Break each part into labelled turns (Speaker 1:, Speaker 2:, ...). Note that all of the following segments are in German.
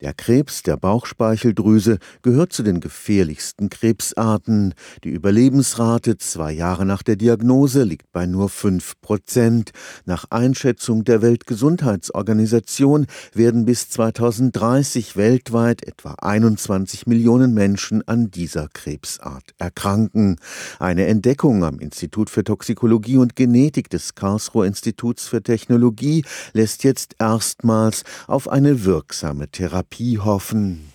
Speaker 1: Der Krebs der Bauchspeicheldrüse gehört zu den gefährlichsten Krebsarten. Die Überlebensrate zwei Jahre nach der Diagnose liegt bei nur fünf Prozent. Nach Einschätzung der Weltgesundheitsorganisation werden bis 2030 weltweit etwa 21 Millionen Menschen an dieser Krebsart erkranken. Eine Entdeckung am Institut für Toxikologie und Genetik des Karlsruher Instituts für Technologie lässt jetzt erstmals auf eine wirksame Therapie Therapie hoffen.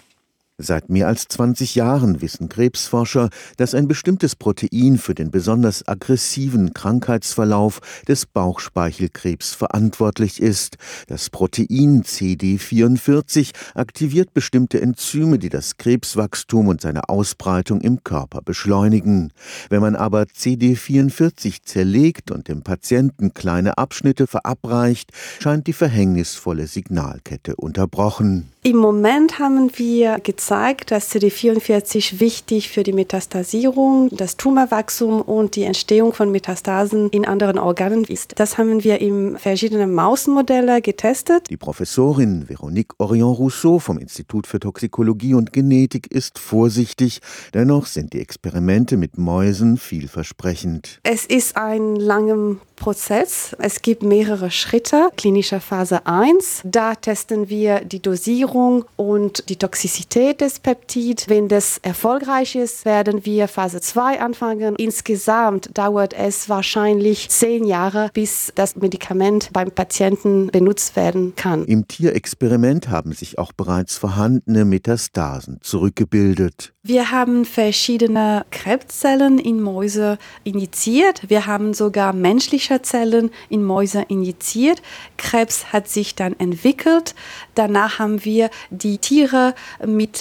Speaker 1: Seit mehr als 20 Jahren wissen Krebsforscher, dass ein bestimmtes Protein für den besonders aggressiven Krankheitsverlauf des Bauchspeichelkrebs verantwortlich ist. Das Protein CD44 aktiviert bestimmte Enzyme, die das Krebswachstum und seine Ausbreitung im Körper beschleunigen. Wenn man aber CD44 zerlegt und dem Patienten kleine Abschnitte verabreicht, scheint die verhängnisvolle Signalkette unterbrochen.
Speaker 2: Im Moment haben wir gezeigt, dass CD44 wichtig für die Metastasierung, das Tumorwachstum und die Entstehung von Metastasen in anderen Organen ist. Das haben wir in verschiedenen Mausmodelle getestet.
Speaker 1: Die Professorin Veronique Orion-Rousseau vom Institut für Toxikologie und Genetik ist vorsichtig. Dennoch sind die Experimente mit Mäusen vielversprechend.
Speaker 2: Es ist ein langer Prozess. Es gibt mehrere Schritte. Klinische Phase 1. Da testen wir die Dosierung und die Toxizität des Peptid. Wenn das erfolgreich ist, werden wir Phase 2 anfangen. Insgesamt dauert es wahrscheinlich zehn Jahre, bis das Medikament beim Patienten benutzt werden kann.
Speaker 1: Im Tierexperiment haben sich auch bereits vorhandene Metastasen zurückgebildet.
Speaker 2: Wir haben verschiedene Krebszellen in Mäuse injiziert. Wir haben sogar menschliche Zellen in Mäuse injiziert. Krebs hat sich dann entwickelt. Danach haben wir die Tiere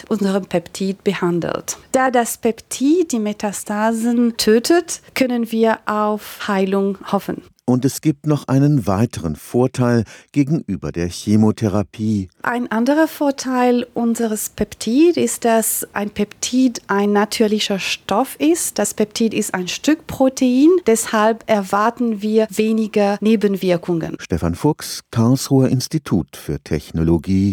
Speaker 2: mit unserem Peptid behandelt. Da das Peptid die Metastasen tötet, können wir auf Heilung hoffen.
Speaker 1: Und es gibt noch einen weiteren Vorteil gegenüber der Chemotherapie.
Speaker 2: Ein anderer Vorteil unseres Peptid ist, dass ein Peptid ein natürlicher Stoff ist. Das Peptid ist ein Stück Protein, deshalb erwarten wir weniger Nebenwirkungen.
Speaker 1: Stefan Fuchs, Karlsruher Institut für Technologie.